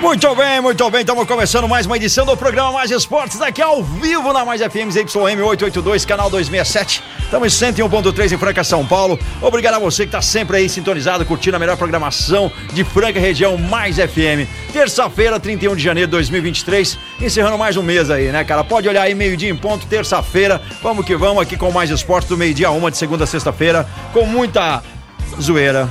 Muito bem, muito bem. Estamos começando mais uma edição do programa Mais Esportes aqui ao vivo na Mais FM ZYM 882, canal 267. Estamos em 101.3 em Franca, São Paulo. Obrigado a você que está sempre aí sintonizado, curtindo a melhor programação de Franca região Mais FM. Terça-feira, 31 de janeiro de 2023, encerrando mais um mês aí, né, cara? Pode olhar aí meio-dia em ponto, terça-feira. Vamos que vamos aqui com Mais Esportes do meio-dia a uma de segunda a sexta-feira, com muita zoeira,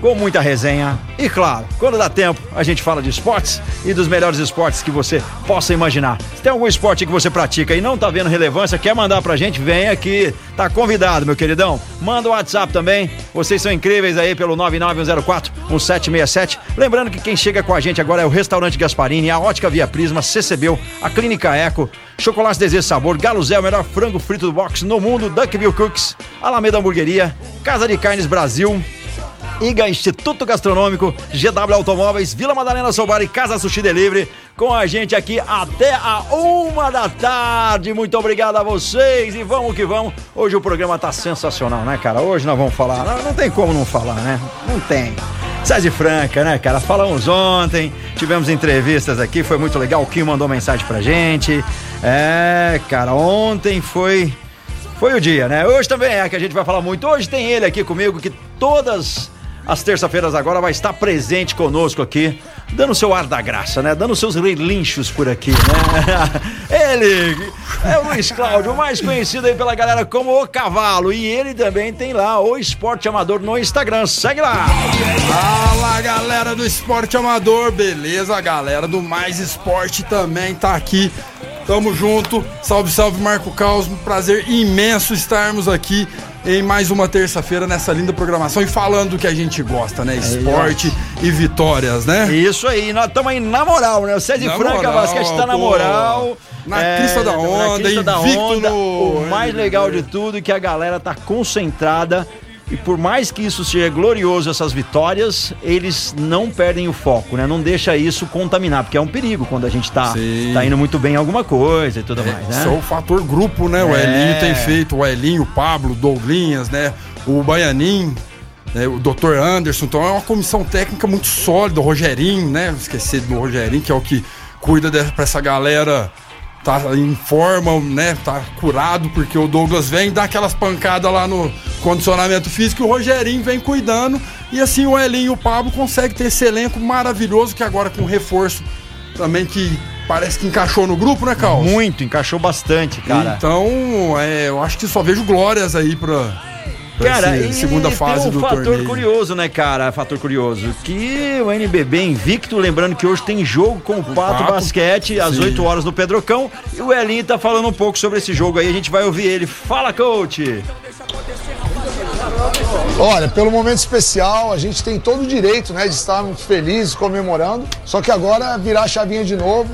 com muita resenha. E claro, quando dá tempo, a gente fala de esportes e dos melhores esportes que você possa imaginar. Se tem algum esporte que você pratica e não tá vendo relevância, quer mandar pra gente, vem aqui. Tá convidado, meu queridão. Manda o WhatsApp também. Vocês são incríveis aí pelo 99104 1767. Lembrando que quem chega com a gente agora é o Restaurante Gasparini, a Ótica Via Prisma, CCBU, a Clínica Eco, Chocolate Desejo Sabor, Galo o melhor frango frito do box no mundo, Duckville Cooks, Alameda Hamburgueria, Casa de Carnes Brasil, IGA Instituto Gastronômico, GW Automóveis, Vila Madalena Sobar e Casa Sushi Delivery, com a gente aqui até a uma da tarde. Muito obrigado a vocês e vamos que vamos. Hoje o programa tá sensacional, né, cara? Hoje nós vamos falar, não, não tem como não falar, né? Não tem. César Franca, né, cara? Falamos ontem, tivemos entrevistas aqui, foi muito legal. O Kim mandou mensagem pra gente. É, cara, ontem foi. Foi o dia, né? Hoje também é que a gente vai falar muito. Hoje tem ele aqui comigo que todas às terça-feiras agora vai estar presente conosco aqui, dando seu ar da graça, né? Dando seus relinchos por aqui, né? Ele é o Luiz Cláudio, mais conhecido aí pela galera como o Cavalo. E ele também tem lá o Esporte Amador no Instagram. Segue lá! Fala galera do Esporte Amador, beleza? A galera do Mais Esporte também tá aqui. Tamo junto. Salve, salve Marco Caos. Um prazer imenso estarmos aqui em mais uma terça-feira nessa linda programação e falando do que a gente gosta, né? Esporte e vitórias, né? Isso aí, nós estamos aí na moral, né? O César Na Franca moral, Basquete tá na moral. Na É, crista da tamo na onda, crista da invicto onda. no O mais legal de tudo é que a galera tá concentrada. E por mais que isso seja glorioso, essas vitórias, eles não perdem o foco, né? Não deixa isso contaminar, porque é um perigo quando a gente tá, Sim. tá indo muito bem em alguma coisa e tudo mais, né? Só o fator grupo, né? O É. Elinho tem feito, o Elinho, o Pablo, o Douglinhas, né? O Baianim, né? o Dr. Anderson. Então é uma comissão técnica muito sólida. O Rogerinho, né? Esqueci do Rogerinho, que é o que cuida pra essa galera tá em forma, né? Tá curado, porque o Douglas vem dar aquelas pancadas lá no condicionamento físico e o Rogerinho vem cuidando. E assim o Elinho e o Pablo conseguem ter esse elenco maravilhoso que agora com reforço também que parece que encaixou no grupo, né, Carl? Muito, encaixou bastante, cara. Então, é, eu acho que só vejo glórias aí pra Cara, e segunda fase tem um do fator torneio. curioso, né, cara? Fator curioso. Que o NBB invicto, lembrando que hoje tem jogo com o Pato, Pato, Basquete às sim. 8 horas no Pedrocão. E o Elinho tá falando um pouco sobre esse jogo aí, a gente vai ouvir ele. Fala, coach! Olha, pelo momento especial, a gente tem todo o direito né, de estarmos felizes, comemorando. Só que agora é virar a chavinha de novo,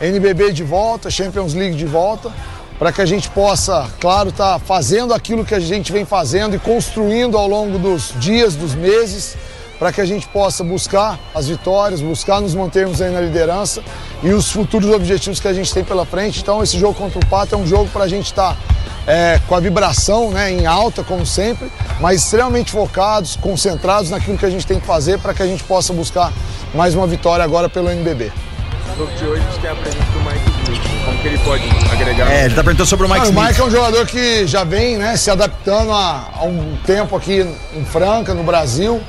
NBB de volta, Champions League de volta, para que a gente possa, claro, estar fazendo aquilo que a gente vem fazendo e construindo ao longo dos dias, dos meses, para que a gente possa buscar as vitórias, buscar nos mantermos aí na liderança e os futuros objetivos que a gente tem pela frente. Então, esse jogo contra o Pato é um jogo para a gente estar é, com a vibração né, em alta, como sempre, mas extremamente focados, concentrados naquilo que a gente tem que fazer para que a gente possa buscar mais uma vitória agora pelo NBB. jogo de hoje, gente tem a presença do Mike Smith. Como que ele pode agregar? É, ele tá perguntando sobre o Mike Ah, o. Mike é um jogador que já vem né, se adaptando há, há um tempo aqui em Franca, no Brasil.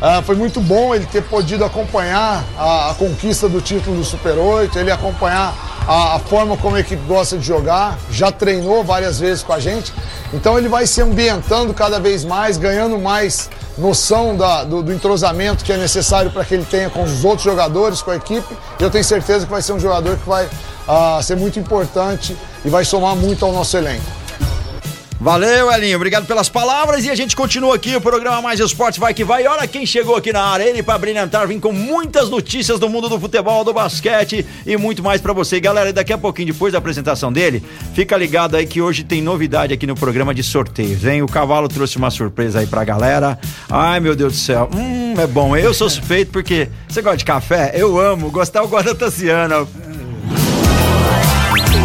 Ah, foi muito bom ele ter podido acompanhar a, a conquista do título do Super 8, ele acompanhar a, a forma como a equipe gosta de jogar, já treinou várias vezes com a gente. Então ele vai se ambientando cada vez mais, ganhando mais noção da- do, do entrosamento que é necessário para que ele tenha com os outros jogadores, com a equipe. E eu tenho certeza que vai ser um jogador que vai ah, ser muito importante e vai somar muito ao nosso elenco. Valeu, Elinho. Obrigado pelas palavras. E a gente continua aqui. O programa Mais Esportes vai que vai. E olha quem chegou aqui na área. Ele para brilhantar, vim com muitas notícias do mundo do futebol, do basquete e muito mais para você. Galera, daqui a pouquinho, depois da apresentação dele, fica ligado aí que hoje tem novidade aqui no programa de sorteios, hein? O Cavalo trouxe uma surpresa aí pra galera. Ai, meu Deus do céu. Hum, é bom. Eu sou suspeito porque você gosta de café? Eu amo. Gostar, eu gosto.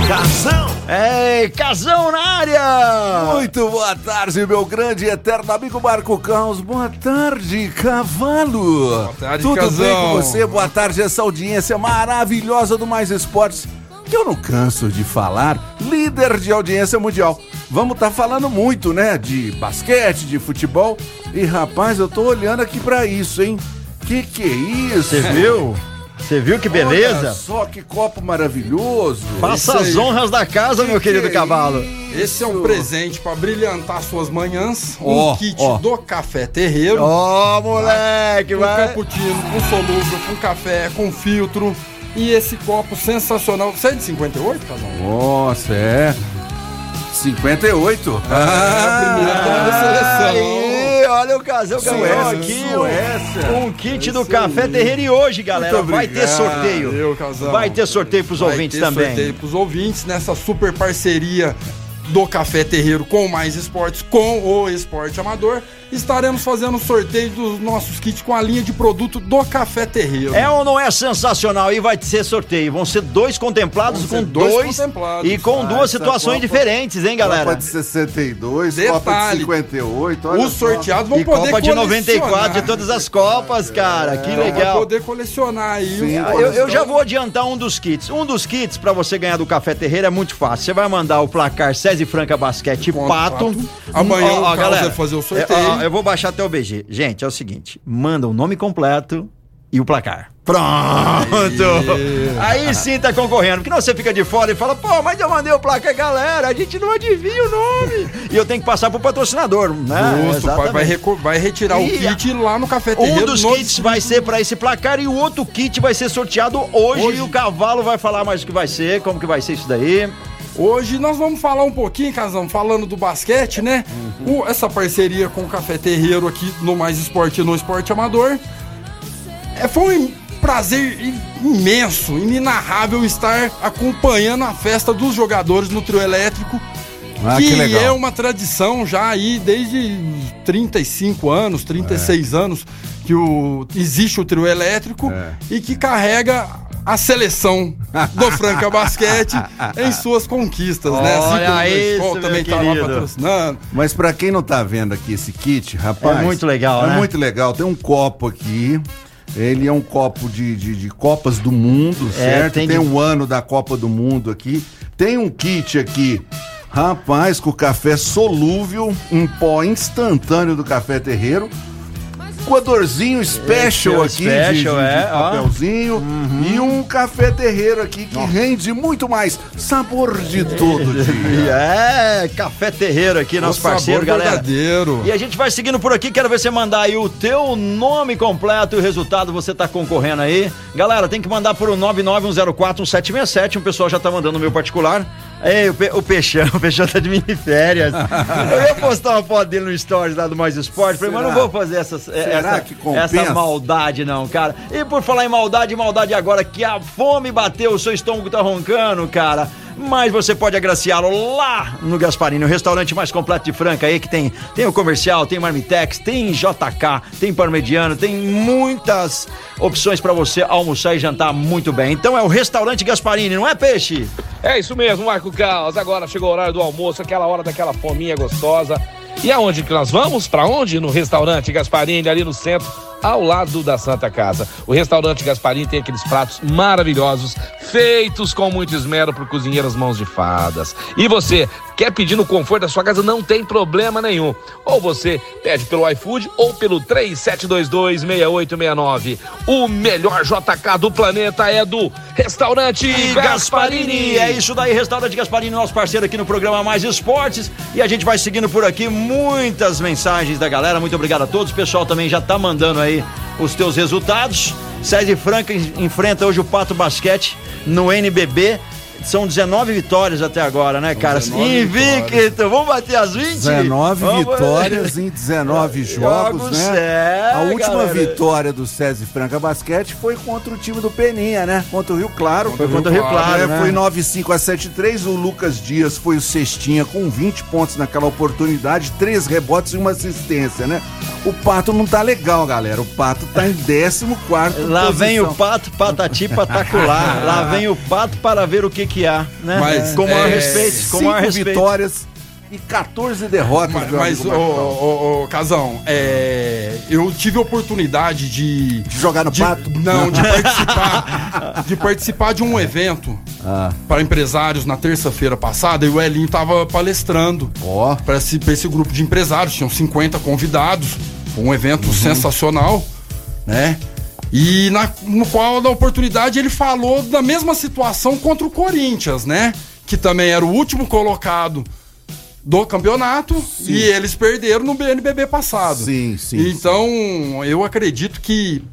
Casão. Ei, casão na área! Muito boa tarde, meu grande e eterno amigo Marco Caos. Boa tarde, cavalo. Boa tarde, Tudo Casão. bem com você? Boa tarde, essa audiência maravilhosa do Mais Esportes. Que eu não canso de falar, líder de audiência mundial. Vamos estar falando muito, né? De basquete, de futebol. E rapaz, eu tô olhando aqui pra isso, hein? Que que é isso? Você viu? Você viu que Olha beleza? só que copo maravilhoso. Faça as honras da casa, meu Que querido que é cavalo. Esse é um presente pra brilhantar suas manhãs. Ó, um kit ó. do Café Terreiro. Ó, moleque, com vai. cappuccino, com solúvel, com café, com filtro. E esse copo sensacional. Você é de 58, casal? Nossa, é. 58? É a primeira da seleção. Olha o casal ganhou aqui um, um kit do Café Terreiro e hoje, galera, vai ter sorteio. Valeu, casal. Vai ter sorteio pros Vai ouvintes ter também. sorteio pros ouvintes nessa super parceria do Café Terreiro com Mais Esportes, com o Esporte Amador. Estaremos fazendo sorteio dos nossos kits com a linha de produto do Café Terreiro. É ou não é sensacional? E vai ser sorteio. Vão ser dois contemplados Vão com ser dois dois, contemplados. e com Ah, duas situações Copa- diferentes, hein, galera? Copa de 62, Copa de Detalhe, 58. olha Os só. sorteados vão E poder Copa de 94 colecionar. de todas as Copas, cara. Que Então, Vai legal. poder colecionar aí. Sim, os- Eu, eu já vou adiantar um dos kits. Um dos kits pra você ganhar do Café Terreira é muito fácil. Você vai mandar o placar César Franca Basquete Pato. Pato. Amanhã Ó, o ó, Carlos vai fazer o sorteio. é, ó, eu vou baixar até o BG. Gente, é o seguinte: manda o nome completo e o placar. Pronto! Aí sim tá concorrendo. Porque não você fica de fora e fala, pô, mas eu mandei o placar, galera, a gente não adivinha o nome. e eu tenho que passar pro patrocinador, né? Justo, vai, vai vai retirar o E kit lá no Café Um dos no kits vai ser pra esse placar e o outro kit vai ser sorteado hoje, Hoje. e o cavalo vai falar mais o que vai ser, como que vai ser isso daí. Hoje nós vamos falar um pouquinho, Casão, falando do basquete, né? Uhum. O- essa parceria com o Café Terreiro aqui no Mais Esporte e no Esporte Amador. É, foi um prazer imenso, inenarrável estar acompanhando a festa dos jogadores no trio elétrico. Ah, que que é uma tradição já aí desde 35 anos, 36 anos que o, existe o trio elétrico É. e que carrega a seleção do Franca Basquete em suas conquistas, né? Olha como o isso, também tá lá patrocinando. Mas pra quem não tá vendo aqui esse kit, rapaz. É muito legal, é né? muito legal. Tem um copo aqui. Ele é um copo de, de, de Copas do Mundo, certo? É, tem Tem, de- um ano da Copa do Mundo aqui. Tem um kit aqui, rapaz, com café solúvel, um pó instantâneo do café terreiro. Coadorzinho special Esse aqui, é o de- de, special, de é, papelzinho. E um café terreiro aqui que rende muito mais. Sabor de todo dia. É, Café Terreiro aqui, nosso O parceiro, galera. verdadeiro. E a gente vai seguindo por aqui, quero ver você mandar aí o teu nome completo e o resultado você tá concorrendo aí. Galera, tem que mandar por 991041767, um pessoal já tá mandando no meu particular. Ei, o, Pe o Peixão, o Peixão tá de mini férias. Eu ia postar uma foto dele no stories lá do Mais Esporte, falei, mas não Será? vou fazer essas, essa, que compensa? essa maldade não, cara. E por falar em maldade, maldade agora que a fome bateu, o seu estômago tá roncando, cara. Mas você pode agraciá-lo lá no Gasparini, o restaurante mais completo de Franca aí, que tem, tem o comercial, tem Marmitex, tem JK, tem Parmegiano, tem muitas opções pra você almoçar e jantar muito bem. Então é o restaurante Gasparini, não é peixe? É isso mesmo, Marco Caos. Agora chegou o horário do almoço, aquela hora daquela fominha gostosa. E aonde que nós vamos? Pra onde? No restaurante Gasparini, ali no centro, ao lado da Santa Casa. O restaurante Gasparini tem aqueles pratos maravilhosos, feitos com muito esmero por cozinheiras mãos de fadas. E você quer pedir no conforto da sua casa? Não tem problema nenhum. Ou você pede pelo iFood ou pelo 37226869. O melhor JK do planeta é do restaurante Gasparini, é isso daí, Restaurante Gasparini, nosso parceiro aqui no programa Mais Esportes. E a gente vai seguindo por aqui muitas mensagens da galera. Muito obrigado a todos. O pessoal também já tá mandando aí os teus resultados. César Franca en- enfrenta hoje o Pato Basquete no NBB. São 19 vitórias até agora, né, cara? 19 Invicto, vamos bater as 20? 19 Vamos- vitórias em 19 jogos, Jogos, né? é, a última galera. vitória do César Franca Basquete foi contra o time do Peninha, né? Contra o Rio Claro. Foi contra o Rio Claro, É, né? Foi 9-5 a 7-3. O Lucas Dias foi o cestinha com 20 pontos naquela oportunidade, 3 rebotes e uma assistência, né? O Pato não tá legal, galera. O Pato tá em 14 Lá vem o pato, patati, patacular. Lá vem o pato para ver o que que há, né? Mas, com o maior é, respeito, com o Cinco maior respeito. vitórias e 14 derrotas. Mas, amigo ô, Marcão. ô, ô, Casão, é, eu tive a oportunidade de. De jogar no de- pato? Não, de participar, de participar de um evento Ah. para empresários na terça-feira passada e o Elinho tava palestrando Ó. para esse, pra esse grupo de empresários. Tinham 50 convidados. Um evento Uhum. sensacional, né? E na, no qual, na oportunidade, ele falou da mesma situação contra o Corinthians, né? Que também era o último colocado do campeonato e eles perderam no BNBB passado. Sim, sim, Então, eu acredito que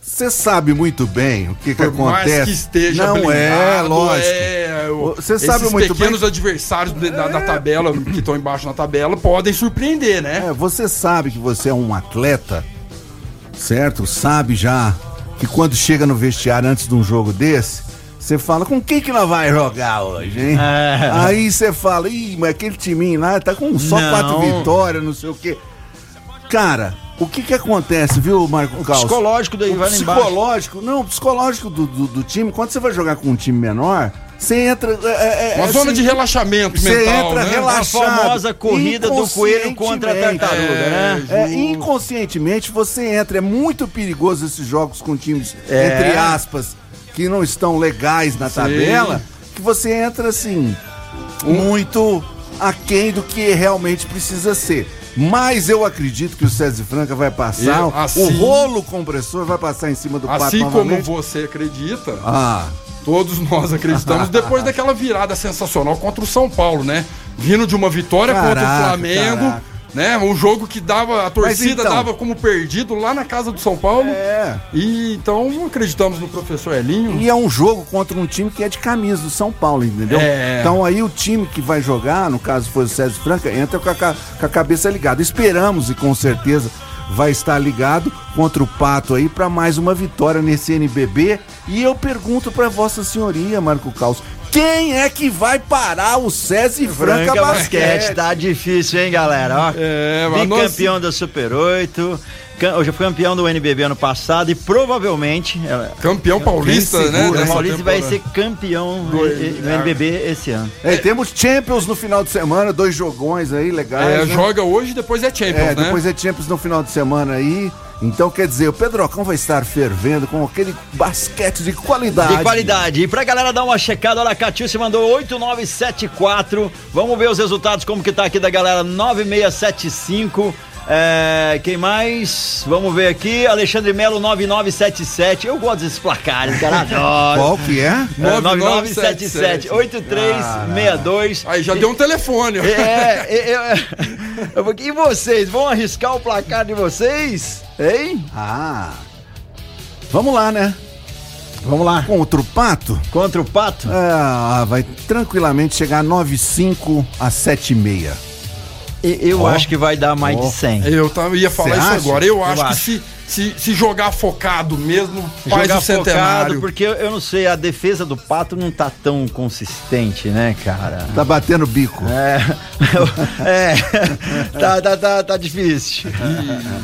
Você sabe muito bem o que, que por mais acontece. que esteja Não é, blindado, lógico. é, o- Você sabe esses muito pequenos bem- adversários de- da, da tabela, que estão embaixo na tabela, podem surpreender, né? É, você sabe que você é um atleta, certo? Sabe já que quando chega no vestiário antes de um jogo desse, você fala, com quem que nós vai jogar hoje, hein? É. Aí você fala, ih, mas aquele timinho lá tá com só Não. quatro vitórias, não sei o quê. Cara, o que que acontece, viu, Marco Caos? psicológico daí o vai lá embaixo. psicológico, não, psicológico do, do, do time, quando você vai jogar com um time menor, você entra... É, é, Uma é, zona assim, de relaxamento você mental, entra né? relaxado. A famosa corrida do coelho contra a tartaruga, É, né? É, inconscientemente você entra. É muito perigoso esses jogos com times, É. entre aspas, que não estão legais na tabela, que você entra assim, muito aquém do que realmente precisa ser. Mas eu acredito que o César Franca vai passar, Eu, o assim- rolo compressor vai passar em cima do pato Assim como você acredita, Ah, todos nós acreditamos, depois daquela virada sensacional contra o São Paulo, né? Vindo de uma vitória contra Caraca, o Flamengo, caraca. né? Um jogo que dava, a torcida então- dava como perdido lá na casa do São Paulo. é. E então acreditamos no professor Elinho. E é um jogo contra um time que é de camisa do São Paulo, entendeu? É. Então aí o time que vai jogar, no caso foi o César Franca, entra com a, com a cabeça ligada. Esperamos e com certeza vai estar ligado contra o Pato aí para mais uma vitória nesse NBB. E eu pergunto para Vossa Senhoria, Marco Caos, quem é que vai parar o César e Franca, Franca Basquete? Basquete, tá difícil, hein, galera? Ó, É, Bicampeão da Super 8, cam- hoje foi campeão do NBB ano passado e provavelmente ela- Campeão paulista, né? o Paulista vai ser campeão Do- do NBB esse ano. É, temos Champions no final de semana, dois jogões aí legais. É, né? joga hoje depois é Champions, É, né? depois é Champions no final de semana aí. Então, quer dizer, o Pedrocão vai estar fervendo com aquele basquete de qualidade. De qualidade. E pra galera dar uma checada, olha, a Catiúcia mandou 8974. Vamos ver os resultados, como que tá aqui da galera. 9675. É, quem mais? Vamos ver aqui. Alexandre Melo 9977. Eu gosto desses placares, cara. Adoro. Qual que é? É, 9977 8362. Aí já deu um telefone. É, é, é, eu vou- e vocês vão arriscar o placar de vocês? Hein? Ah. Vamos lá, né? Vamos lá. Contra o Pato, Contra o Pato? ah, vai tranquilamente chegar a 9,5 a 7,6. Eu Ó. acho que vai dar mais Ó. de 100. Eu tava, ia falar Cê isso acha? agora. Eu, Eu acho que acho. se, se, se jogar focado mesmo, faz Jogar o centenário. focado, porque eu, eu não sei, a defesa do Pato não tá tão consistente, né, cara? Tá batendo bico. É, é tá, tá, tá, tá difícil.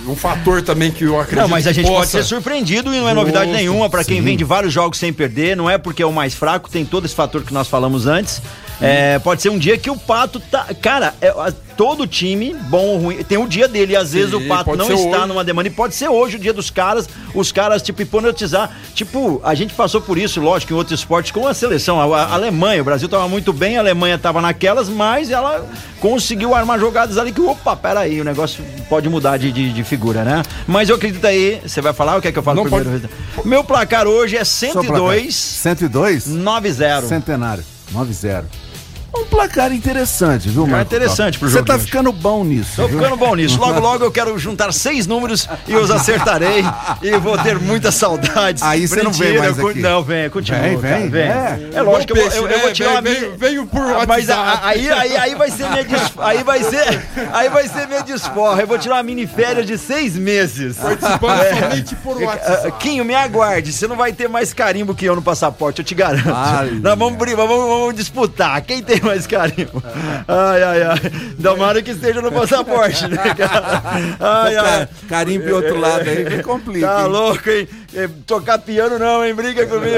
E um fator também que eu acredito Não, mas a gente pode possa- ser surpreendido e não é novidade Justo, nenhuma para quem sim. vem de vários jogos sem perder. Não é porque é o mais fraco, tem todo esse fator que nós falamos antes. É, pode ser um dia que o Pato tá. Cara, é, todo time, bom ou ruim, tem o dia dele. E às vezes o Pato pode não está hoje. numa demanda. E pode ser hoje o dia dos caras, os caras, tipo, hipnotizar. Tipo, a gente passou por isso, lógico, em outros esportes com a seleção. A, a Alemanha, o Brasil tava muito bem, a Alemanha tava naquelas, mas ela conseguiu armar jogadas ali que, opa, peraí, o negócio pode mudar de, de, de figura, né? Mas eu acredito aí, você vai falar ou quer que eu fale Não, primeiro? Meu placar hoje é Só pra cá. 102 102? 90. Centenário. 9,0. Um placar interessante, viu, É Marco? interessante pro Você jogo tá de hoje. ficando bom nisso. Tô viu? ficando bom nisso. Logo, logo eu quero juntar seis números e os acertarei e vou ter muitas saudades. Aí você não vem mais aqui. Não, vem, continua. Vem, vem, vem. é. É, lógico que eu, eu, eu vou tirar uma Veio- minha- veio por Ah, Mas a- WhatsApp. aí, aí, aí vai ser minha aí vai ser aí vai ser minha desforra. Eu vou tirar uma mini férias de seis meses. Participando É. somente por Ah, WhatsApp. Quinho, me aguarde. Você não vai ter mais carimbo que eu no passaporte, eu te garanto. Ai. Nós vamos, vamos, vamos disputar. Quem tem mais carimbo? Ai, ai, ai. Tomara que esteja no passaporte, né, cara? Ai, ai. Carimbo e outro lado aí que complica. Tá hein? louco, hein? Eh, Tocar piano não, hein? Briga comigo.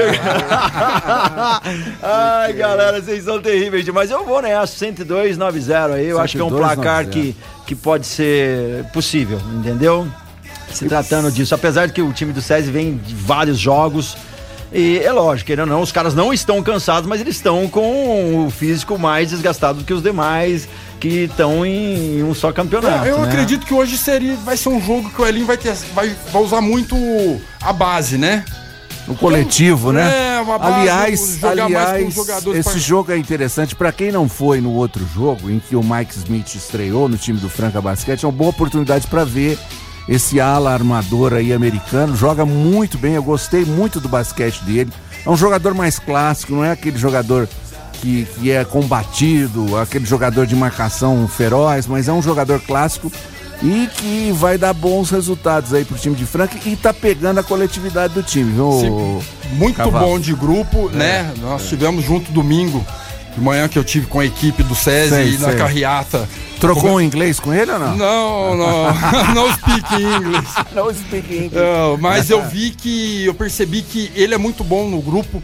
Ai, galera, vocês são terríveis demais. Eu vou nessa, 102,90 aí. Eu acho que é um 102,90. placar que, que pode ser possível, entendeu? Se tratando disso. Apesar de que o time do SESI vem de vários jogos. E é lógico, querendo ou não, os caras não estão cansados, mas eles estão com o físico mais desgastado do que os demais que estão em um só campeonato. eu né? acredito que hoje seria, vai ser um jogo que o Elinho vai, ter, vai, vai usar muito a base, né? O coletivo, né? É, uma base, aliás, jogar mais com os aliás jogadores esse par- jogo é interessante. Pra quem não foi no outro jogo, em que o Mike Smith estreou no time do Franca Basquete, é uma boa oportunidade pra ver esse ala armador aí americano. Joga muito bem, eu gostei muito do basquete dele. É um jogador mais clássico, não é aquele jogador que, que é combatido, aquele jogador de marcação feroz, mas é um jogador clássico e que vai dar bons resultados aí pro time de Franca e tá pegando a coletividade do time, viu? Sim, muito Cavalo. bom de grupo, É. né? Nós tivemos junto domingo, de manhã que eu tive com a equipe do SESI Sei, na sei. carreata. Trocou um inglês com ele ou não? Não, não, não speak English. Não speak English. Não, mas eu vi que, eu percebi que ele é muito bom no grupo.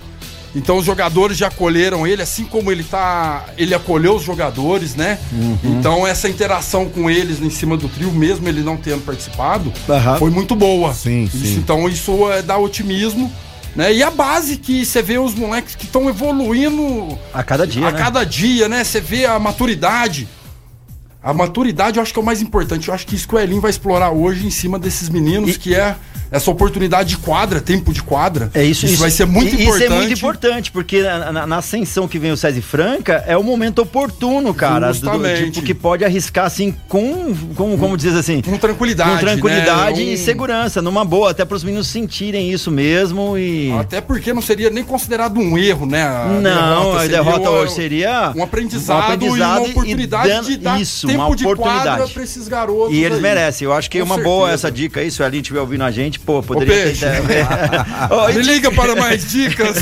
Então os jogadores já acolheram ele, assim como ele tá, ele acolheu os jogadores, né? Uhum. Então essa interação com eles em cima do trio, mesmo ele não tendo participado, Aham. foi muito boa. Sim, Isso, sim. Então isso é, dá otimismo, né? E a base que você vê os moleques que estão evoluindo A cada dia, a né? cada dia, né? Você vê a maturidade. A maturidade eu acho que é o mais importante. Eu acho que isso que o Elinho vai explorar hoje em cima desses meninos, E- que é essa oportunidade de quadra, tempo de quadra. É isso, isso, vai ser muito e- importante. Isso é muito importante, porque na, na- na ascensão que vem o César Franca é o momento oportuno, cara. do- do- Justamente. tipo, que pode arriscar assim com, com como diz assim, Com tranquilidade. com tranquilidade né? e Um- segurança, numa boa, até para os meninos sentirem isso mesmo e Até porque não seria nem considerado um erro, né? A não, a seria derrota um- hoje seria um aprendizado, aprendizado e uma e oportunidade dando- de dar isso, uma de quadra oportunidade. pra esses garotos. E eles aí. merecem. Eu acho que é uma boa certeza. essa dica aí. Se o Elinho estiver ouvindo a gente, pô, poderia ter. E Me liga para mais dicas.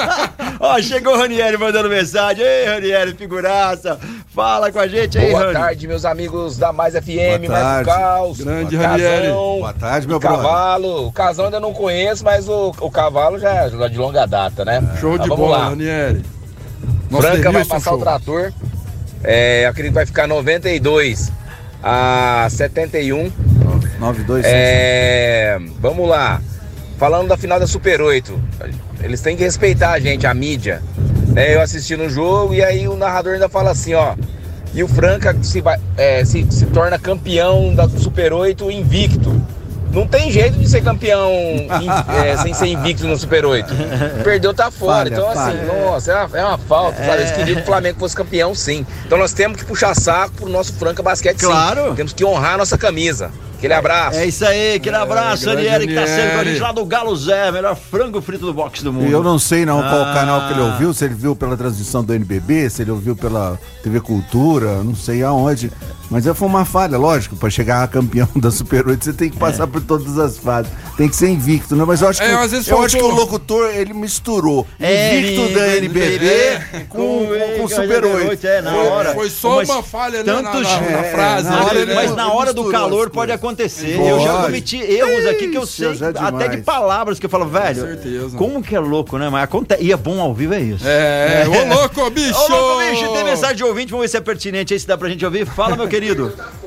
Ó, chegou o Ranieri mandando mensagem. Ei, Ranieri, figuraça. Fala com a gente aí, Boa Rani. tarde, meus amigos da Mais FM, Boa Mais o Caos. Grande Ranieri. Boa tarde, meu brother. Cavalo. O Casão ainda não conheço, mas o, o Cavalo já é de longa data, né? Show Mas de bola, lá. Ranieri. Nosso Franca vai passar show. o trator. É, acredito que vai ficar 92 a 71. 92 É, vamos lá. Falando da final da Super 8, eles têm que respeitar a gente, a mídia. Né, eu assisti no jogo e aí o narrador ainda fala assim, ó. E o Franca se, vai, é, se, se torna campeão da Super 8 invicto. Não tem jeito de ser campeão é, sem ser invicto no Super 8. Perdeu, tá fora. Falha, então, assim, falha. nossa, é uma, é uma falta, sabe? Eles queriam que o Flamengo fosse campeão, sim. Então nós temos que puxar saco pro nosso Franca Basquete, sim. Claro. Temos que honrar a nossa camisa. Aquele abraço. É isso aí, aquele abraço, grande Ranieri, que tá sempre com a gente lá do Galo Zé, melhor frango frito do box do mundo. E eu não sei não qual Ah. canal que ele ouviu, se ele viu pela transmissão do NBB, se ele ouviu pela TV Cultura, não sei aonde. Mas é, foi uma falha, lógico, pra chegar a campeão da Super 8 você tem que passar por todas as fases. Tem que ser invicto, né? Mas eu acho que, É, às vezes eu faltou- acho que o locutor, ele misturou É, invicto da NBB com, com, com Super 8. É, na Foi- hora. foi só Mas uma falha, né, na- tantos- na- na É, frase, na né, hora-? Mas na hora do calor pode coisas. Acontecer. Eu já Pode. cometi erros aqui que eu Ixi, sei, é até de palavras que eu falo, velho. certeza. Como que é louco, né? Mas acontece. E é bom ao vivo, é isso. É, ô louco, bicho! Ô, louco, bicho, tem mensagem de ouvinte, vamos ver se é pertinente aí, se dá pra gente ouvir. Fala, meu querido.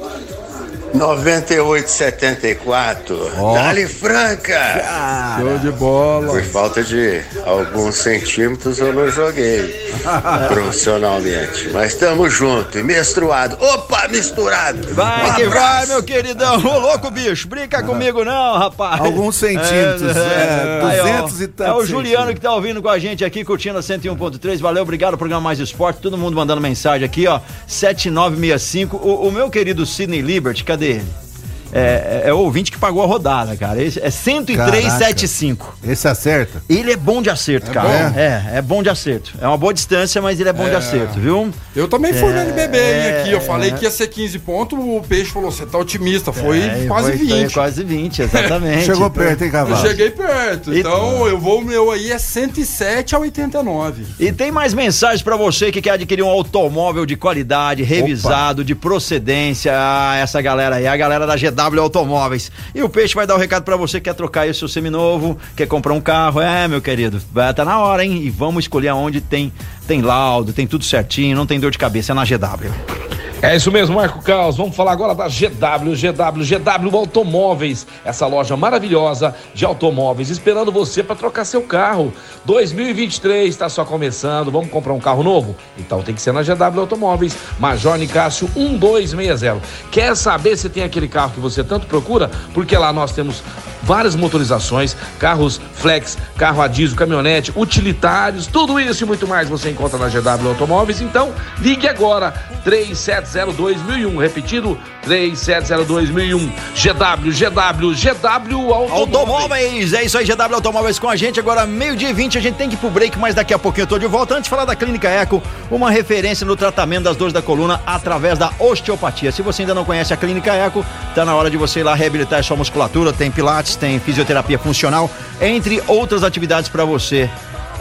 9874. Dali Franca. Show de bola. Por falta de alguns centímetros eu não joguei profissionalmente. Mas estamos junto e menstruado. Opa, misturado. Vai Um que vai, meu queridão. Ô, louco, bicho, brinca comigo não, rapaz. Alguns centímetros, é, Aí, ó. É tantos o Juliano que tá ouvindo com a gente aqui, curtindo a 101.3. Valeu, obrigado, programa Mais Esporte. Todo mundo mandando mensagem aqui, ó. 7965. O, o meu querido Sidney Liberty, cadê ele? É, é, é o ouvinte que pagou a rodada, cara. Esse é 103,75. Esse acerta? Ele é bom de acerto, É cara. bom? É, é bom de acerto. É uma boa distância, mas ele é bom de É. acerto, viu? Eu também fui no É, NBB é, aqui. Eu falei é. que ia ser 15 pontos. O Peixe falou: você tá otimista. Foi É, quase foi- 20. Foi quase 20, exatamente. Chegou Então- perto, hein, Eu Cavalo? cheguei perto. E- Então eu vou, o meu aí é 107 a 89. E tem mais mensagens pra você que quer adquirir um automóvel de qualidade, revisado, de procedência. Ah, essa galera aí, a galera da GW Automóveis. E o Peixe vai dar o recado pra você que quer trocar aí o seu seminovo, quer comprar um carro. É, meu querido, tá na hora, hein? E vamos escolher aonde tem tem laudo, tem tudo certinho, não tem dor de cabeça, é na GW. É isso mesmo, Marco Caos. Vamos falar agora da GW, GW, GW Automóveis. Essa loja maravilhosa de automóveis, esperando você para trocar seu carro. 2023 está só começando. Vamos comprar um carro novo? Então tem que ser na GW Automóveis. Major Nicásio 1260. Quer saber se tem aquele carro que você tanto procura? Porque lá nós temos várias motorizações, carros flex, carro a diesel, caminhonete, utilitários, tudo isso e muito mais você encontra na GW Automóveis. Então, ligue agora 3702.001, repetido 3702.001. GW, GW, GW Automóveis. Automóveis, é isso aí, GW Automóveis com a gente. Agora, meio-dia e 20, a gente tem que ir pro break, mas daqui a pouquinho eu tô de volta. Antes de falar da Clínica Eco, uma referência no tratamento das dores da coluna através da osteopatia. Se você ainda não conhece a Clínica Eco, tá na hora de você ir lá reabilitar a sua musculatura. Tem pilates, tem fisioterapia funcional, entre outras atividades para você.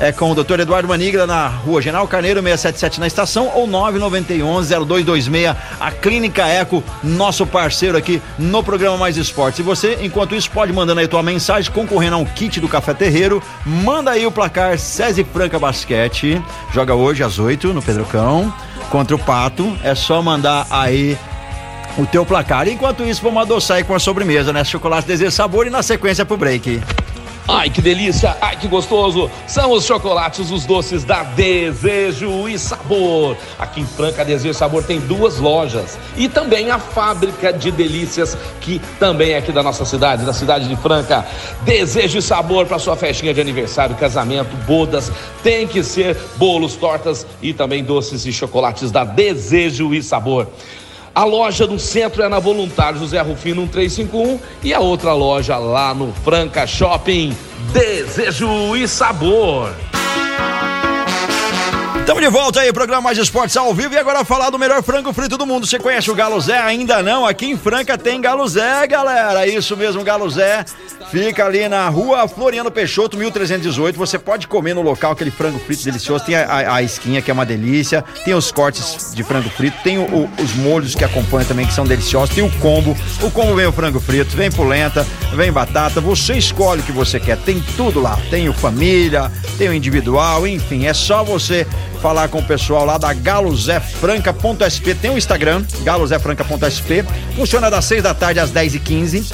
É com o Dr. Eduardo Manigra na rua General Carneiro 677 na estação ou 991-0226, a Clínica Eco, nosso parceiro aqui no programa Mais Esportes. E você, enquanto isso, pode mandando aí tua mensagem, concorrendo a um kit do Café Terreiro. Manda aí o placar César Franca Basquete. Joga hoje às 8 no Pedrocão contra o Pato. É só mandar aí o teu placar. Enquanto isso, vamos adoçar aí com a sobremesa, né? Chocolate Desejo Sabor e na sequência pro break. Ai, que delícia! Ai, que gostoso! São os chocolates, os doces da Desejo e Sabor. Aqui em Franca, Desejo e Sabor tem duas lojas e também a fábrica de delícias, que também é aqui da nossa cidade, da cidade de Franca. Desejo e Sabor para sua festinha de aniversário, casamento, bodas. Tem que ser bolos, tortas e também doces e chocolates da Desejo e Sabor. A loja no centro é na Voluntário José Rufino 1351 e a outra loja lá no Franca Shopping. Desejo e sabor. Estamos de volta aí, programa Mais Esportes ao vivo e agora falar do melhor frango frito do mundo. Você conhece o Galo Zé? Ainda não? Aqui em Franca tem Galo Zé, galera. Isso mesmo, Galo Zé. Fica ali na rua Floriano Peixoto, 1318. Você pode comer no local aquele frango frito delicioso. Tem a, a- a esquinha, que é uma delícia. Tem os cortes de frango frito. Tem o- o- os molhos que acompanham também, que são deliciosos. Tem o combo. O combo vem o frango frito, vem polenta, vem batata. Você escolhe o que você quer. Tem tudo lá. Tem o família, tem o individual, enfim. É só você falar com o pessoal lá da galozefranca.sp. Tem o Instagram, galozefranca.sp. Funciona das 6 da tarde às 10h15.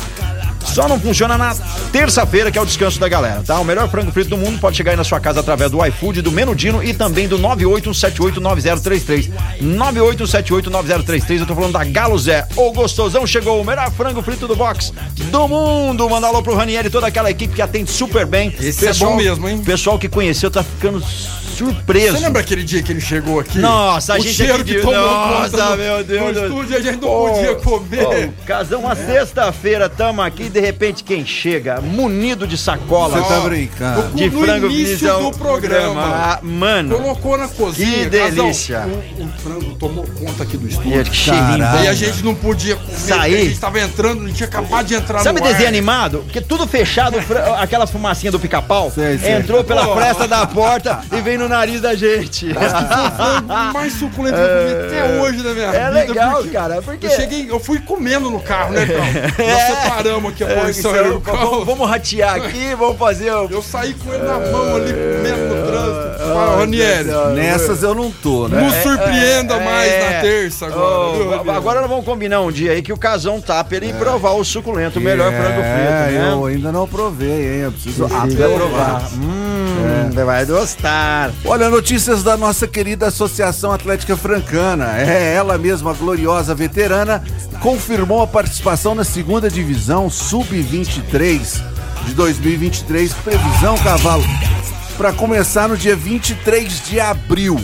Só não funciona na terça-feira, que é o descanso da galera, tá? O melhor frango frito do mundo pode chegar aí na sua casa através do iFood, do Menudino e também do 981789033. 981789033. Eu tô falando da Galo Zé. O gostosão chegou, o melhor frango frito do box do mundo. Manda alô pro Ranieri e toda aquela equipe que atende super bem. Esse é bom mesmo, hein? Pessoal que conheceu tá ficando surpreso. Você lembra aquele dia que ele chegou aqui? Nossa, a o gente cheiro aqui que de- tomou Nossa, meu Deus do- estúdio, a gente não Ô, podia comer. ô, Casão, uma sexta-feira, tamo aqui, de repente quem chega, munido de sacola. Você tá brincando. De No frango início do programa. Ah, mano. Colocou na cozinha. Que delícia. Casal, o, o frango tomou conta aqui do estúdio. E. E a gente não podia comer. Sair. A gente tava entrando, gente tinha acabado de entrar Sabe no desenho ar. animado? Porque tudo fechado, aquela fumacinha do pica-pau entrou pela Pô. fresta da porta e veio no nariz da gente. Foi o mais suculento que eu comi até hoje na minha É vida. legal, porque cara, porque- Eu cheguei, eu fui comendo no carro, né, Carl? Nós separamos aqui a É, porção vamos, carro. vamos ratear aqui, vamos fazer o. Eu saí com ele na mão ali, comendo no trânsito. Fala, Ranieri, Nessas eu não tô, né? nos surpreenda mais É. na terça agora. Ranieri? agora nós vamos combinar um dia aí que o casão tapa ele e provar o suculento, o melhor é, frango frito, né? eu ainda não provei, hein? Eu preciso aprovar. provar. Hum, vai gostar. Olha, notícias da nossa querida Associação Atlética Francana. É, ela mesma, a gloriosa veterana, confirmou a participação na segunda divisão Sub-23 de 2023. Previsão, cavalo, para começar no dia 23 de abril.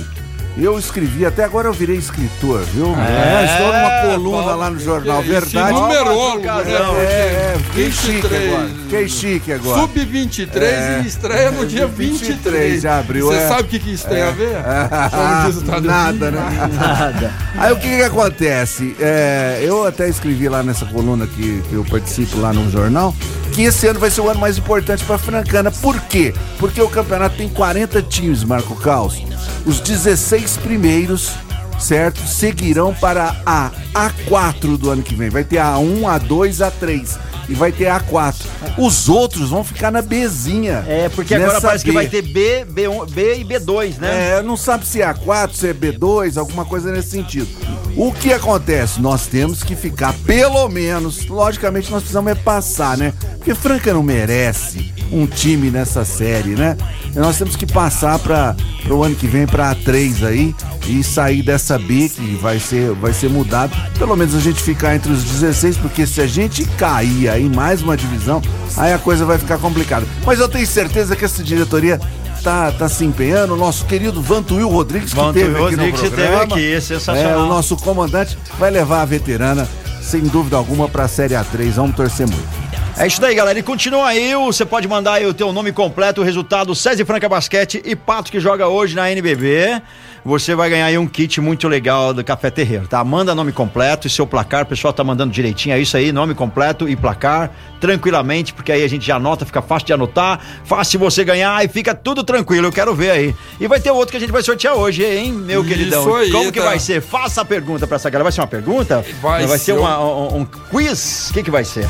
Eu escrevi, até agora eu virei escritor, viu? É, estou numa coluna lá no jornal Verdade. numerólogo, É, né? é, fiquei chique 23. agora. Fiquei chique agora. Sub-23 É. e estreia no dia 23. 23 de abril, Você é. sabe o que, que isso tem a ver? Ah, traduzido. nada, né? Nada. Aí o que que acontece? É, eu até escrevi lá nessa coluna que, que eu participo lá no jornal que esse ano vai ser o ano mais importante para Francana. Por quê? Porque o campeonato tem 40 times, Marco Caos. Os 16 primeiros, certo? Seguirão para a A4 do ano que vem. Vai ter a A1, A2, A3 e vai ter a A4. Os outros vão ficar na Bzinha. É, porque agora parece que B. vai ter B, B1, B e B2, né? É, não sabe se é A4, se é B2, alguma coisa nesse sentido. O que acontece? Nós temos que ficar, pelo menos, logicamente nós precisamos é passar, né? Porque Franca não merece um time nessa série, né? Nós temos que passar para o ano que vem para A3 aí e sair dessa B que vai ser, vai ser mudado. Pelo menos a gente ficar entre os 16, porque se a gente cair aí em mais uma divisão, aí a coisa vai ficar complicada. Mas eu tenho certeza que essa diretoria tá, tá se empenhando. O nosso querido Vantuil Rodrigues, que teve aqui no programa. teve aqui, sensacional. É, o nosso comandante vai levar a veterana, sem dúvida alguma, pra Série A3. Vamos torcer muito. É isso daí, galera. E continua aí, você pode mandar aí o teu nome completo, o resultado César Franca Basquete e Pato que joga hoje na NBB. Você vai ganhar aí um kit muito legal do Café Terreiro, tá? Manda nome completo e seu placar, o pessoal tá mandando direitinho, é isso aí, nome completo e placar, tranquilamente, porque aí a gente já anota, fica fácil de anotar, fácil você ganhar e fica tudo tranquilo, eu quero ver aí. E vai ter outro que a gente vai sortear hoje, hein, meu Isso queridão? aí, Como que tá. vai ser? Faça a pergunta pra essa galera, vai ser uma pergunta? Vai ser, ser uma- um, um quiz? O que que vai ser?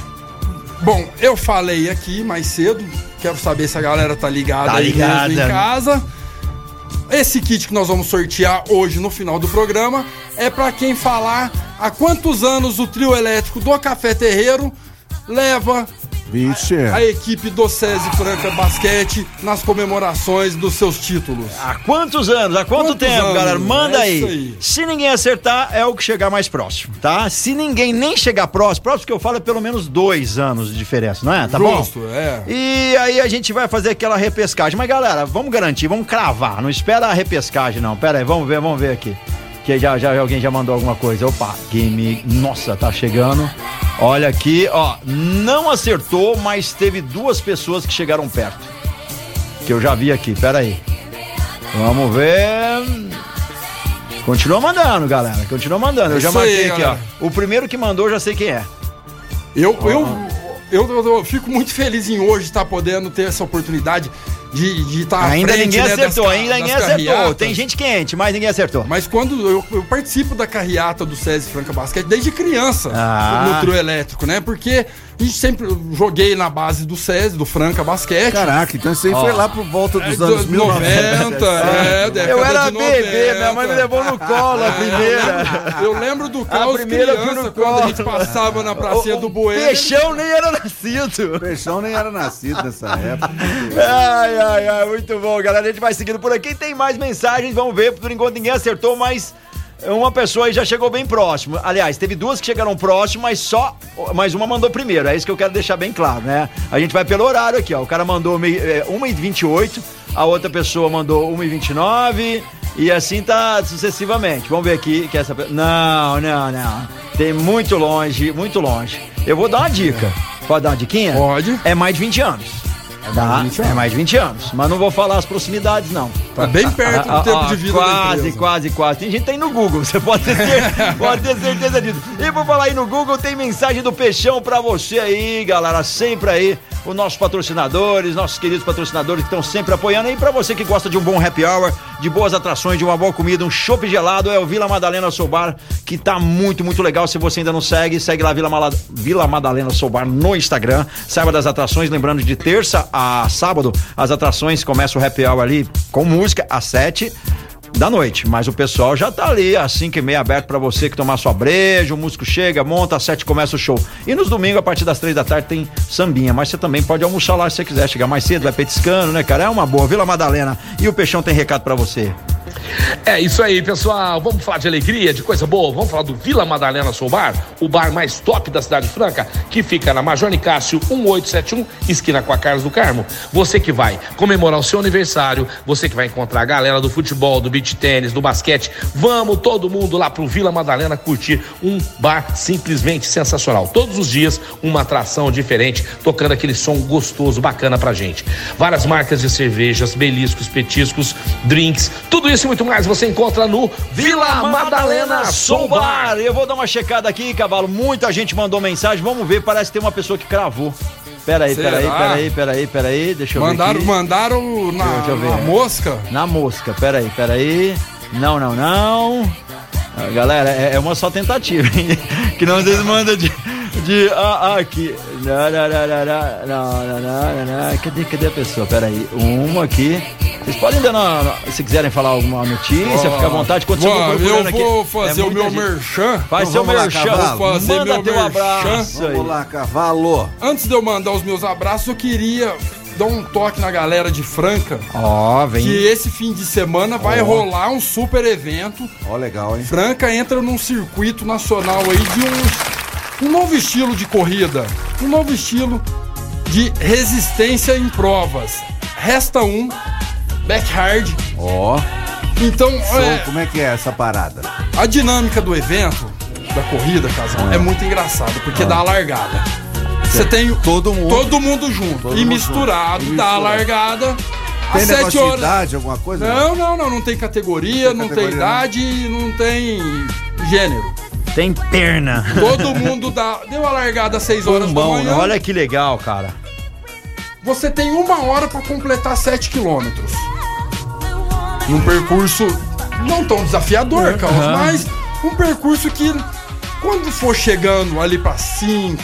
Bom, eu falei aqui mais cedo, quero saber se a galera tá ligada Tá aí ligada. mesmo em casa. Esse kit que nós vamos sortear hoje no final do programa é pra quem falar há quantos anos o trio elétrico do Café Terreiro leva Vixe. a equipe do SESI Franca Basquete nas comemorações dos seus títulos. Há quantos anos? Há quanto Quantos tempo, anos? galera? Manda É aí. aí. Se ninguém acertar, é o que chegar mais próximo, tá? Se ninguém nem chegar próximo, próximo que eu falo é pelo menos dois anos de diferença, não é? Tá Justo, bom? é. E aí a gente vai fazer aquela repescagem. Mas, galera, vamos garantir, vamos cravar. Não espera a repescagem, não. Pera aí, vamos ver, vamos ver aqui. Que já, já alguém já mandou alguma coisa. Opa, game. Nossa, tá chegando. Olha aqui, ó. Não acertou, mas teve duas pessoas que chegaram perto. Que eu já vi aqui, pera aí. Vamos ver. Continua mandando, galera. Continua mandando. Eu já Isso aí, marquei aqui, galera. ó. O primeiro que mandou, eu já sei quem é. Eu, eu, eu, eu- eu fico muito feliz em hoje estar podendo ter essa oportunidade de de estar à ainda frente, ninguém né, acertou, das ainda das ninguém acertou. Tem gente quente, mas ninguém acertou. Mas quando eu, eu participo da carreata do SESI Franca Basquete desde criança Ah. no trio elétrico, né? Porque a gente sempre joguei na base do SESI, do Franca Basquete. Caraca, então isso aí Ó. foi lá por volta dos É, anos do- 1990. 90, é, década Eu era de bebê, 90. minha mãe me levou no colo a primeira. Eu lembro do caos primeira criança, no quando colo. a gente passava na pracinha O- do o Bueiro. Peixão nem era nascido. Peixão nem era nascido nessa época. Ai, ai, ai, muito bom, galera. A gente vai seguindo por aqui. Tem mais mensagens, vamos ver. Por enquanto ninguém acertou, mas uma pessoa aí já chegou bem próximo. Aliás, teve duas que chegaram próximo, mas só. Mas uma mandou primeiro. É isso que eu quero deixar bem claro, né? A gente vai pelo horário aqui, ó. O cara mandou mei- é, 1h28, a outra pessoa mandou 1h29. E assim tá sucessivamente. Vamos ver aqui que essa. Não, não, não. Tem muito longe, muito longe. Eu vou dar uma dica. Pode dar uma diquinha? Pode. É mais de 20 anos. 20 anos. É mais de 20 anos. Mas não vou falar as proximidades, não. Tá bem perto do Ah, tempo ah, de vida da Quase, quase, quase. Tem gente aí no Google, você pode ter, pode ter certeza disso. E por falar aí no Google, tem mensagem do Peixão pra você aí, galera. Sempre aí, os nossos patrocinadores, nossos queridos patrocinadores que estão sempre apoiando. E pra você que gosta de um bom happy hour, de boas atrações, de uma boa comida, um chopp gelado, é o Vila Madalena Soubar, que tá muito, muito legal. Se você ainda não segue, segue lá Vila, Mala- Vila Madalena Soubar no Instagram. Saiba das atrações, lembrando de terça a sábado, as atrações começam o happy hour ali com música às sete da noite, mas o pessoal já tá ali às 5 e meia aberto pra você que tomar sua breja, o músico chega, monta, às 7 começa o show. E nos domingos, a partir das três da tarde, tem sambinha, mas você também pode almoçar lá se você quiser chegar mais cedo, vai petiscando, né, cara? É uma boa. Vila Madalena. E o Peixão tem recado pra você. É isso aí, pessoal. Vamos falar de alegria, de coisa boa. Vamos falar do Vila Madalena Soul Bar, o bar mais top da Cidade Franca, que fica na Major Nicásio 1871, esquina com a Carlos do Carmo. Você que vai comemorar o seu aniversário, você que vai encontrar a galera do futebol, do beach tênis, do basquete, vamos todo mundo lá pro Vila Madalena curtir um bar simplesmente sensacional. Todos os dias uma atração diferente, tocando aquele som gostoso, bacana pra gente. Várias marcas de cervejas, beliscos, petiscos, drinks, tudo isso isso e muito mais você encontra no Vila Madalena Sombar. Eu vou dar uma checada aqui, cavalo. Muita gente mandou mensagem. Vamos ver, parece que tem uma pessoa que cravou. Pera aí, pera aí, pera aí, pera aí, pera aí, deixa eu mandaram, ver. Mandaram na, deixa eu ver. na mosca. Na mosca, pera aí, pera aí. Não, não, não. Ah, galera, é, é uma só tentativa, hein? Que não vezes manda de... De ah, ah aqui. Não, não, não, não, não, não, não, não. Cadê, cadê a pessoa? Pera aí. Uma aqui. Vocês podem na- na- se quiserem falar alguma notícia, Ó, fica à vontade. Quando vou procurando eu vou aqui. fazer É o meu gente. merchan. Faz Então seu lá, merchan. cavalo. Vou fazer Manda meu teu merchan. abraço. Vamos lá, cavalo. Antes de eu mandar os meus abraços, eu queria dar um toque na galera de Franca. Ó, vem. Que esse fim de semana vai rolar um super evento. Ó, legal, hein? Franca entra num circuito nacional aí de um, um novo estilo de corrida. Um novo estilo de resistência em provas. Resta um, backhard. Ó, Então, show. é, como é que é essa parada? a dinâmica do evento, da corrida, casal, é, muito engraçada, porque dá a largada. Você tem Todo mundo. todo mundo junto Todo e mundo misturado, junto. E dá a misturado. largada. Tem às sete de horas. idade, alguma coisa? Não, não, não, não tem categoria, Tem não categoria, tem não. idade, não tem gênero. Tem perna. Todo mundo dá, deu a largada às 6 horas da Bom, manhã. olha que legal, cara. Você tem uma hora pra completar 7 quilômetros. Num percurso não tão desafiador, Carlos, mas um percurso que quando for chegando ali pra 5,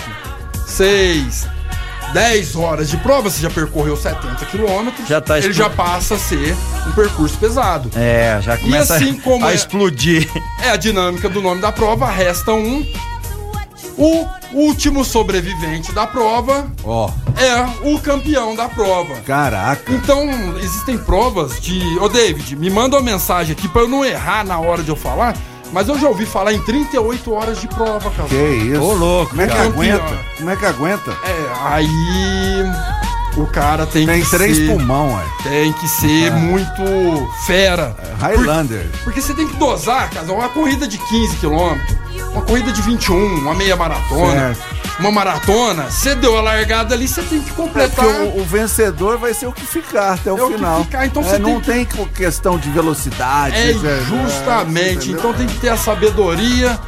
6, 10 horas de prova, você já percorreu 70 quilômetros, Já tá ele já passa a ser um percurso pesado. É, já começa assim como a é- explodir. É a dinâmica do nome da prova, resta um. O último sobrevivente da prova Ó, é o campeão da prova. caraca. Então, existem provas de. Ô, David, me manda uma mensagem aqui pra eu não errar na hora de eu falar. Mas eu já ouvi falar em 38 horas de prova, cara. Que isso? Ô, louco, Como é que cara. aguenta? Como é que aguenta? É, aí. O cara tem, Tem que três ser. pulmão, ué. Tem que ser muito fera. Highlander. Porque você tem que dosar, cara, uma corrida de 15 quilômetros, uma corrida de 21, uma meia maratona, Certo. uma maratona, você deu a largada ali, você tem que É completar. porque o, o vencedor vai ser o que ficar até o É o que final. ficar, então É, você não tem tem questão de velocidade. É é, justamente. entendeu? Então tem que ter a sabedoria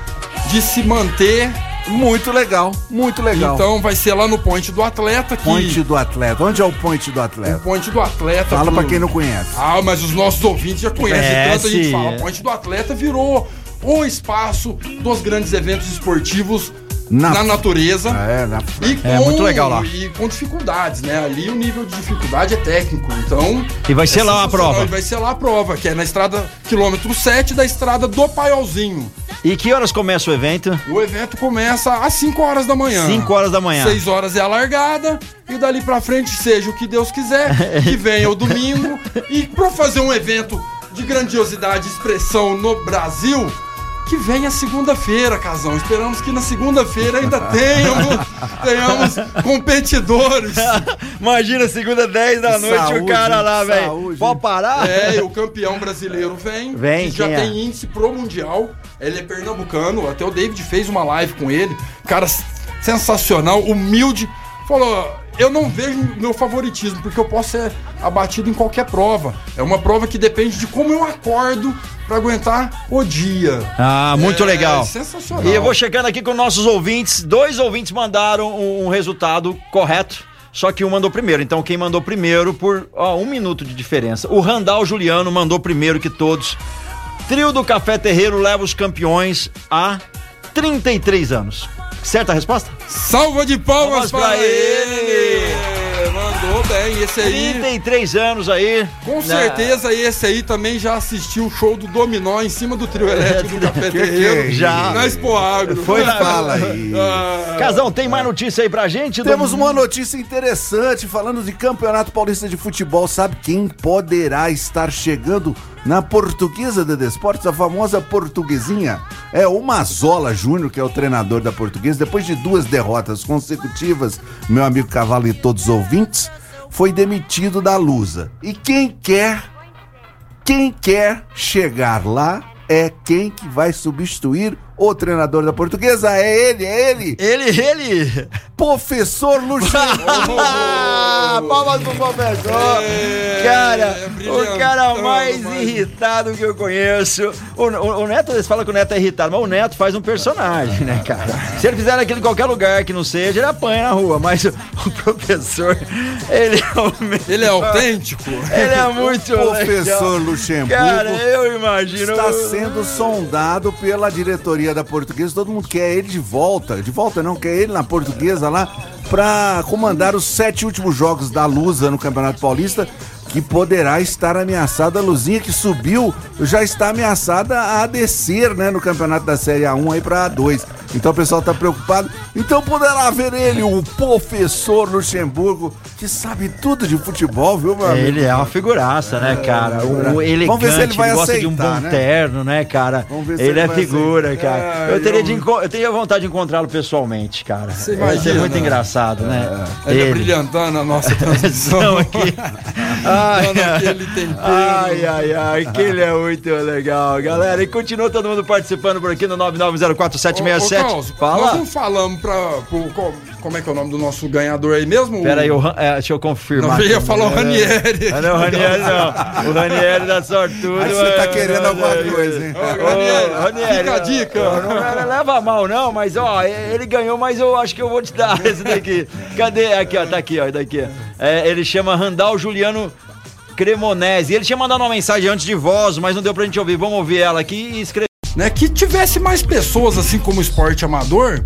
de se manter. Muito legal, muito legal. Então vai ser lá no Point do Atleta que Point do atleta. Onde é o point do o atleta? Point do Atleta. Fala pro- pra quem não conhece. Ah, mas os nossos ouvintes já conhecem tanto a gente Conhece. fala. Point do Atleta virou o espaço dos grandes eventos esportivos Na- na, natureza. É, na... E com, É, muito legal lá. E com dificuldades, né? Ali o nível de dificuldade é técnico. Então. E vai ser é lá a prova. E vai ser lá a prova, que é na estrada quilômetro 7 da estrada do Paiolzinho. E que horas começa o evento? O evento começa às 5 horas da manhã. 5 horas da manhã. 6 horas é a largada e dali pra frente seja o que Deus quiser, que venha o domingo. E pra fazer um evento de grandiosidade e expressão no Brasil, que venha segunda-feira, Casão. Esperamos que na segunda-feira ainda tenhamos, tenhamos competidores. Imagina, segunda 10 da noite, o Saúde, cara lá, velho. Pode parar? É, e o campeão brasileiro vem. Vem, que já quem é? tem índice pro Mundial. Ele é pernambucano. Até o David fez uma live com ele. Cara sensacional, humilde. Falou: Eu não vejo meu favoritismo, porque eu posso ser abatido em qualquer prova. É uma prova que depende de como eu acordo pra aguentar o dia. Ah, muito É legal. sensacional. E eu vou chegando aqui com nossos ouvintes. Dois ouvintes mandaram um, resultado correto. Só que um mandou primeiro. Então, quem mandou primeiro, por ó, um minuto de diferença. O Randall Juliano mandou primeiro que todos. Trio do Café Terreiro leva os campeões há 33 anos. Certa a resposta? Salva de palmas para ele. Bem. Esse aí. 33 anos aí. Com Na- certeza esse aí também já assistiu o show do Dominó em cima do trio elétrico do Café é Terreiro. Já. Na Expo Agro. Foi lá. Fala aí. Ah, Casão, tem mais notícia aí pra gente? Temos Do- uma notícia interessante falando de Campeonato Paulista de Futebol. Sabe quem poderá estar chegando na Portuguesa de Desportos, a famosa portuguesinha? É o Mazola Júnior, que é o treinador da Portuguesa. Depois de duas derrotas consecutivas, meu amigo Cavalo e todos os ouvintes, foi demitido da Lusa. E quem quer, quem quer chegar lá é quem que vai substituir o treinador da Portuguesa. É ele, é ele. Ele, ele. Professor Luxemburgo. Ah, palmas pro professor. cara, é o cara mais mas- irritado que eu conheço. O, o- o Neto, eles falam que o Neto é irritado, mas o Neto faz um personagem, né, cara? Se ele fizer aquilo em qualquer lugar que não seja, ele apanha na rua. Mas o, o professor, ele é o Ele é autêntico? Ele é muito O legal. professor Luxemburgo Cara, eu imagino. está sendo sondado pela diretoria da Portuguesa. Todo mundo quer ele de volta. De volta não, quer ele na Portuguesa lá para comandar os sete últimos jogos da Lusa no Campeonato Paulista. Que poderá estar ameaçada. A Luzinha que subiu já está ameaçada a descer, né? No campeonato da Série A1 aí pra A2. Então o pessoal tá preocupado. Então poderá ver ele, o professor Luxemburgo, que sabe tudo de futebol, viu, meu amigo? Ele é uma figuraça, né, cara? O, o elegante, Vamos ver se ele vai gosta de um aceitar, bom né? terno, né, cara? Vamos ver se ele ele é figura, aceitar. cara. Ah, eu, teria eu- de enco- eu teria vontade de encontrá-lo pessoalmente, cara. Você Vai ser muito engraçado, né? Ele é brilhantando a nossa transmissão. São aqui. Ai, tempero. ai, ai, ai, que ele é muito legal, galera. E continua todo mundo participando por aqui no Ô, ô, 99047767. Carlos, Nós Fala. não falamos pra. pro- como é que é o nome do nosso ganhador aí mesmo? Pera aí, o é, deixa eu confirmar. Não, eu ia falar o Ranieri. Ah, não, o Ranieri não. O Ranieri da sortudo. Aí você tá é- querendo alguma coisa, hein? Ô, Ranieri, Ô, Ranieri, fica a dica. ó, não leva mal, não, mas ó, ele ganhou, mas eu acho que eu vou te dar esse daqui. Cadê? Aqui, ó, tá aqui, ó, daqui. É, ele chama Randall Juliano Cremonese. E ele tinha mandado uma mensagem antes de voz, mas não deu pra gente ouvir. Vamos ouvir ela aqui e escrever Né, que tivesse mais pessoas assim como o esporte amador.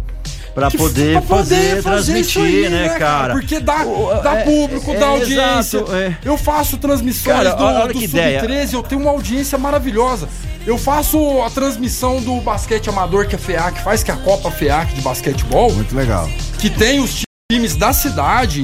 pra que- poder, pra poder fazer, transmitir, aí, né, cara? Porque dá, O- dá é- público, é- dá é, audiência. exato, é. Eu faço transmissões Cara, do, olha do que ideia. Sub-13, eu tenho uma audiência maravilhosa. Eu faço a transmissão do basquete amador que a FEAC faz, que é a Copa FEAC de basquetebol, Muito legal. que tem os times da cidade.